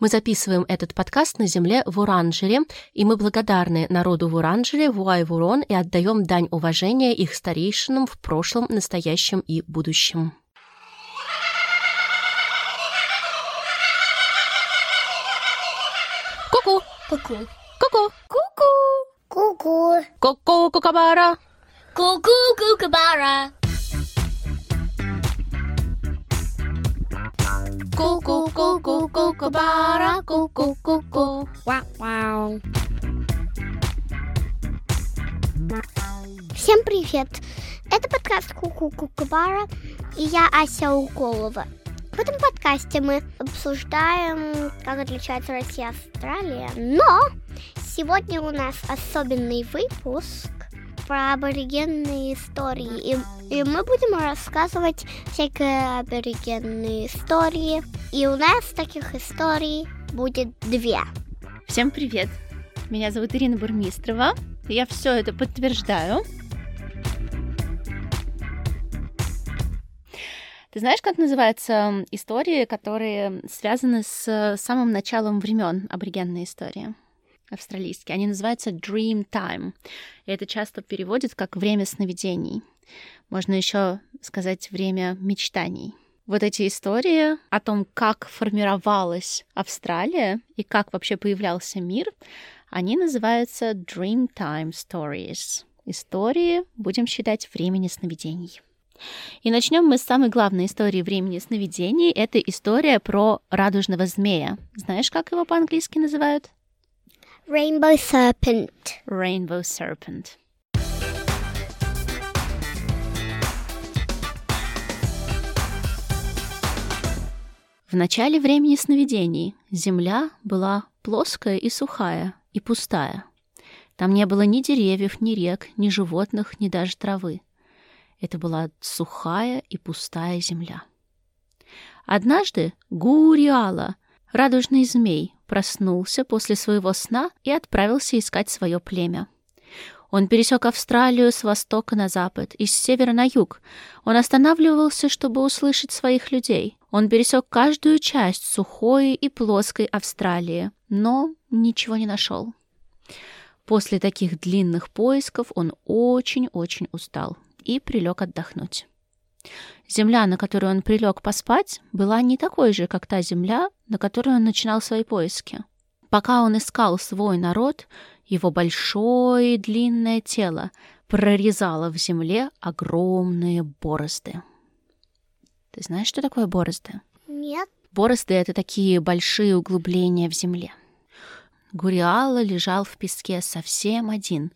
Мы записываем этот подкаст на земле в Уранжере, и мы благодарны народу в Уранжере, Вуай-Вурон, и отдаем дань уважения их старейшинам в прошлом, настоящем и будущем. Ку-ку! Ку-ку. Ку-ку! Ку-ку. Ку-ку. Ку-ку, кукабара! Ку-ку, кукабара. Ку-ку-ку-ку. Вау-вау. Всем привет! Это подкаст Куку Кукабара и я Ася Уколова. В этом подкасте мы обсуждаем, как отличается Россия от Австралии. Но сегодня у нас особенный выпуск про аборигенные истории. И, и мы будем рассказывать всякие аборигенные истории. И у нас таких историй будет две. Всем привет! Меня зовут Ирина Бурмистрова. Я все это подтверждаю. Ты знаешь, как называются истории, которые связаны с самым началом времен аборигенной истории? Австралийские. Они называются Dream Time. И это часто переводят как время сновидений. Можно еще сказать время мечтаний. Вот эти истории о том, как формировалась Австралия и как вообще появлялся мир, они называются Dreamtime Stories. Истории, будем считать, времени сновидений. И начнем мы с самой главной истории времени сновидений. Это история про радужного змея. Знаешь, как его по-английски называют? Rainbow Serpent. Rainbow Serpent. В начале времени сновидений земля была плоская и сухая, и пустая. Там не было ни деревьев, ни рек, ни животных, ни даже травы. Это была сухая и пустая земля. Однажды Гуриала, радужный змей, проснулся после своего сна и отправился искать свое племя. Он пересек Австралию с востока на запад и с севера на юг. Он останавливался, чтобы услышать своих людей. Он пересек каждую часть сухой и плоской Австралии, но ничего не нашел. После таких длинных поисков он очень-очень устал и прилег отдохнуть. Земля, на которую он прилег поспать, была не такой же, как та земля, на которой он начинал свои поиски. Пока он искал свой народ, его большое и длинное тело прорезало в земле огромные борозды. Ты знаешь, что такое борозды? Нет. Борозды — это такие большие углубления в земле. Гуриала лежал в песке совсем один,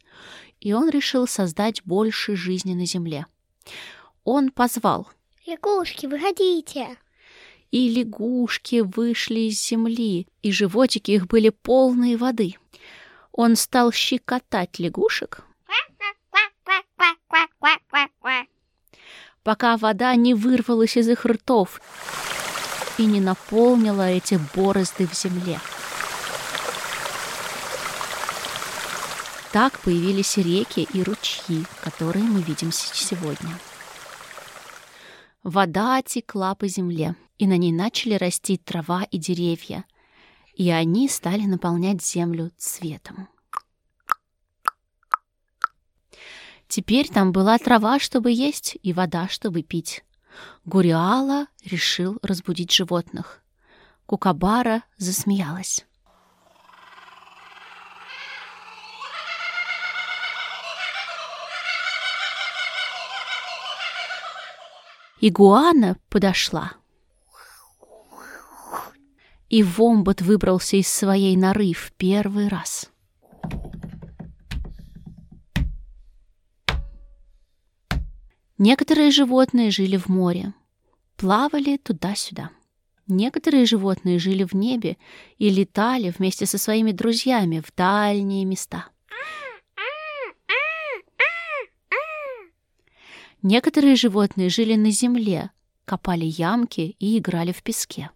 и он решил создать больше жизни на земле. Он позвал. Лягушки, выходите. И лягушки вышли из земли, и животики их были полные воды. Он стал щекотать лягушек, пока вода не вырвалась из их ртов и не наполнила эти борозды в земле. Так появились реки и ручьи, которые мы видим сегодня. Вода текла по земле, и на ней начали расти трава и деревья, и они стали наполнять землю цветом. Теперь там была трава, чтобы есть, и вода, чтобы пить. Гуриала решил разбудить животных. Кукабара засмеялась. Игуана подошла. И Вомбат выбрался из своей норы в первый раз. Некоторые животные жили в море, плавали туда-сюда. Некоторые животные жили в небе и летали вместе со своими друзьями в дальние места. Некоторые животные жили на земле, копали ямки и играли в песке.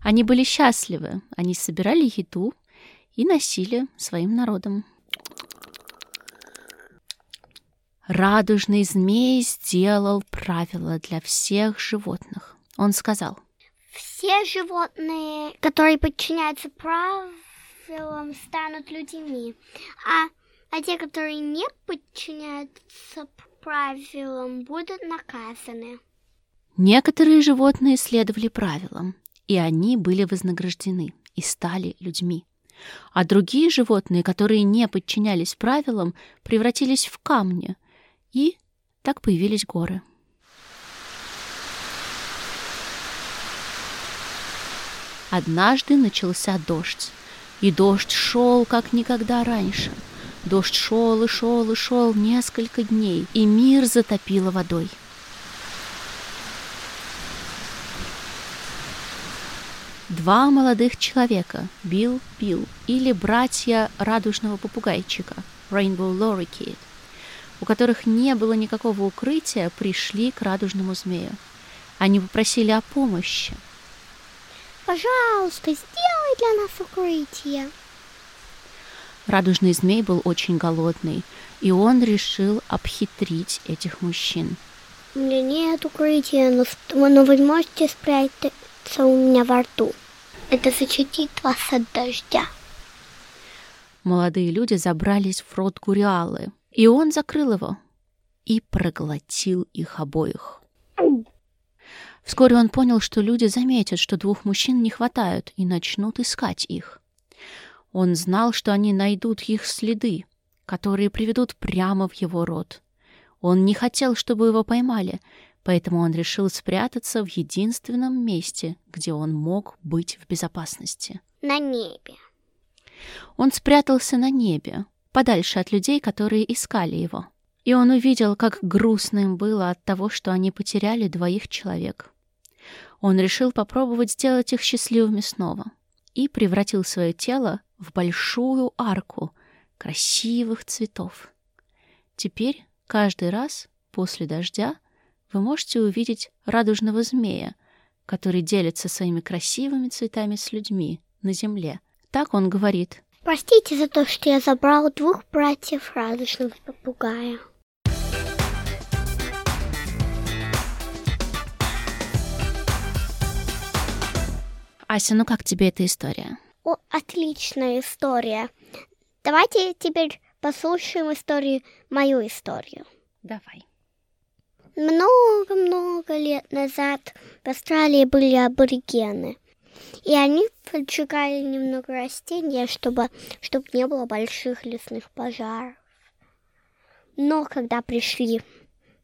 Они были счастливы, они собирали еду и носили своим народом. Радужный змей сделал правила для всех животных. Он сказал, все животные, которые подчиняются правилам, станут людьми, а, а те, которые не подчиняются правилам, будут наказаны. Некоторые животные следовали правилам, и они были вознаграждены и стали людьми. А другие животные, которые не подчинялись правилам, превратились в камни, и так появились горы. Однажды начался дождь, и дождь шел как никогда раньше. Дождь шел и шел и шел несколько дней, и мир затопило водой. Два молодых человека, Билл Билл или братья радужного попугайчика, Rainbow Lorikeet, у которых не было никакого укрытия, пришли к радужному змею. Они попросили о помощи – Пожалуйста, сделай для нас укрытие. Радужный змей был очень голодный, и он решил обхитрить этих мужчин. У меня нет укрытия, но, но вы можете спрятаться у меня во рту. Это защитит вас от дождя. Молодые люди забрались в рот Гуриалы, и он закрыл его и проглотил их обоих. Вскоре он понял, что люди заметят, что двух мужчин не хватает, и начнут искать их. Он знал, что они найдут их следы, которые приведут прямо в его рот. Он не хотел, чтобы его поймали, поэтому он решил спрятаться в единственном месте, где он мог быть в безопасности. На небе. Он спрятался на небе, подальше от людей, которые искали его. И он увидел, как грустно им было от того, что они потеряли двоих человек. Он решил попробовать сделать их счастливыми снова и превратил свое тело в большую арку красивых цветов. Теперь каждый раз после дождя вы можете увидеть радужного змея, который делится своими красивыми цветами с людьми на земле. Так он говорит. Простите за то, что я забрал двух братьев радужного попугая. Ася, ну как тебе эта история? О, отличная история. Давайте теперь послушаем историю, мою историю. Давай. Много-много лет назад в Австралии были аборигены. И они поджигали немного растения, чтобы, чтобы не было больших лесных пожаров. Но когда пришли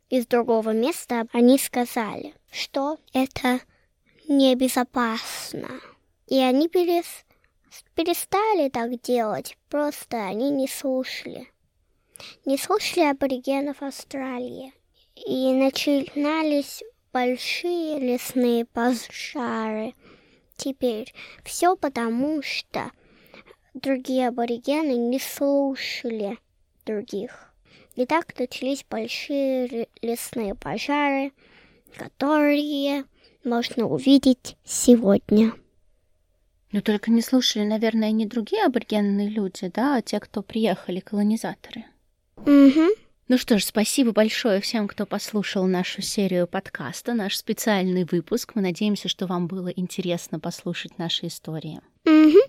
из другого места, они сказали, что это небезопасно. И они перес... перестали так делать, просто они не слушали. Не слушали аборигенов Австралии. И начинались большие лесные пожары. Теперь все потому, что другие аборигены не слушали других. И так начались большие лесные пожары, которые можно увидеть сегодня. Но только не слушали, наверное, не другие аборигенные люди, да, а те, кто приехали, колонизаторы. Угу. Ну что ж, спасибо большое всем, кто послушал нашу серию подкаста, наш специальный выпуск. Мы надеемся, что вам было интересно послушать наши истории. Угу.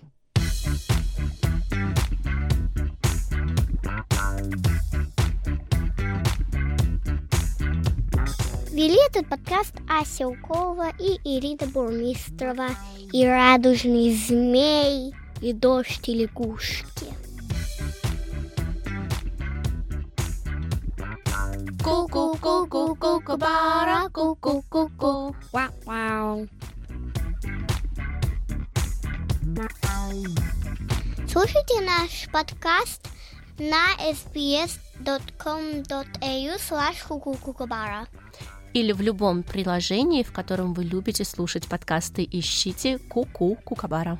Этот подкаст Ася Уколова и Ирина Бурмистрова, и Радужный Змей, и Дождь и Лягушки. Ку-ку-ку-ку-ку-бара, ку-ку-ку-ку. Вау-вау. Слушайте наш подкаст на sbs.com.au slash или в любом приложении, в котором вы любите слушать подкасты, ищите Ку-ку Кукабара.